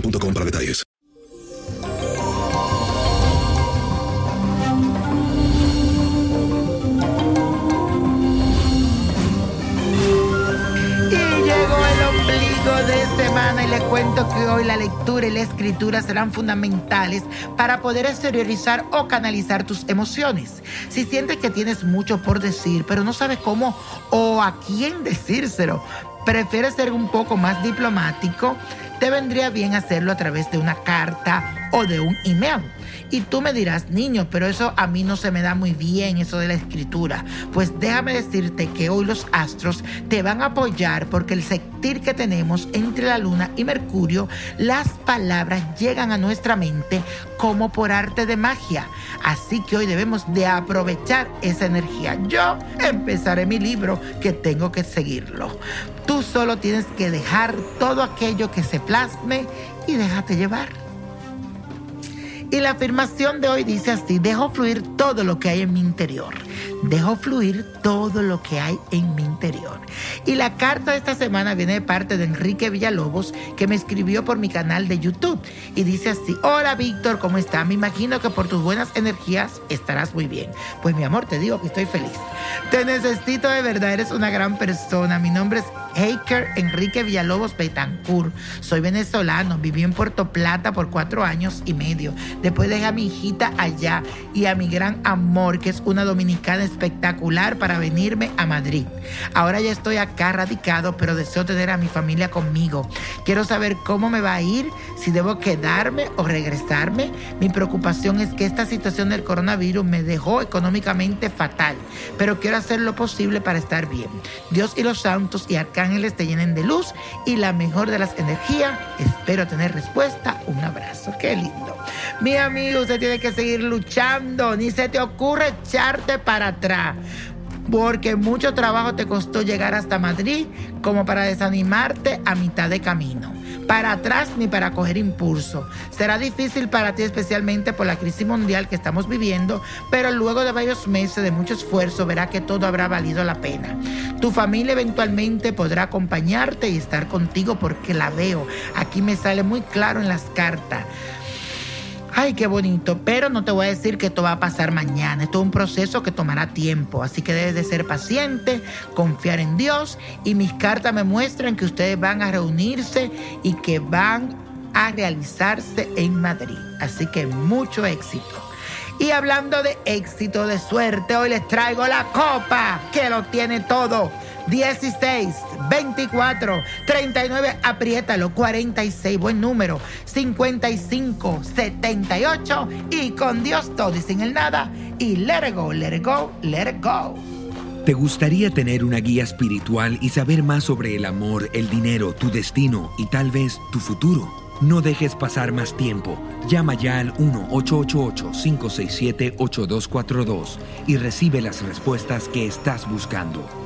boostmobile.com para detalles. De semana y les cuento que hoy la lectura y la escritura serán fundamentales para poder exteriorizar o canalizar tus emociones. Si sientes que tienes mucho por decir, pero no sabes cómo o a quién decírselo, prefieres ser un poco más diplomático, te vendría bien hacerlo a través de una carta o de un email. Y tú me dirás, niño, pero eso a mí no se me da muy bien, eso de la escritura. Pues déjame decirte que hoy los astros te van a apoyar porque el sentir que tenemos entre la luna y Mercurio, las palabras llegan a nuestra mente como por arte de magia. Así que hoy debemos de aprovechar esa energía. Yo empezaré mi libro que tengo que seguirlo. Tú solo tienes que dejar todo aquello que se plasme y déjate llevar. Y la afirmación de hoy dice así, dejo fluir todo lo que hay en mi interior. Dejo fluir todo lo que hay en mi interior. Y la carta de esta semana viene de parte de Enrique Villalobos, que me escribió por mi canal de YouTube. Y dice así, hola Víctor, ¿cómo está? Me imagino que por tus buenas energías estarás muy bien. Pues mi amor, te digo que estoy feliz. Te necesito de verdad, eres una gran persona. Mi nombre es Haker Enrique Villalobos Betancourt. Soy venezolano, viví en Puerto Plata por cuatro años y medio. Después dejé a mi hijita allá y a mi gran amor, que es una dominicana espectacular, para venirme a Madrid. Ahora ya estoy acá radicado, pero deseo tener a mi familia conmigo. Quiero saber cómo me va a ir, si debo quedarme o regresarme. Mi preocupación es que esta situación del coronavirus me dejó económicamente fatal, pero quiero hacer lo posible para estar bien. Dios y los santos y arcángeles te llenen de luz y la mejor de las energías. Espero tener respuesta. Un abrazo. Qué lindo. Mi amigo, usted tiene que seguir luchando. Ni se te ocurre echarte para atrás. Porque mucho trabajo te costó llegar hasta Madrid como para desanimarte a mitad de camino. Para atrás ni para coger impulso. Será difícil para ti especialmente por la crisis mundial que estamos viviendo, pero luego de varios meses de mucho esfuerzo verá que todo habrá valido la pena. Tu familia eventualmente podrá acompañarte y estar contigo porque la veo. Aquí me sale muy claro en las cartas. Ay, qué bonito, pero no te voy a decir que esto va a pasar mañana. Esto es un proceso que tomará tiempo, así que debes de ser paciente, confiar en Dios y mis cartas me muestran que ustedes van a reunirse y que van a realizarse en Madrid. Así que mucho éxito. Y hablando de éxito, de suerte, hoy les traigo la copa que lo tiene todo. 16, 24, 39, apriétalo, 46, buen número, 55, 78 y con Dios todo y sin el nada y let go, let go, let go. ¿Te gustaría tener una guía espiritual y saber más sobre el amor, el dinero, tu destino y tal vez tu futuro? No dejes pasar más tiempo. Llama ya al 1-888-567-8242 y recibe las respuestas que estás buscando.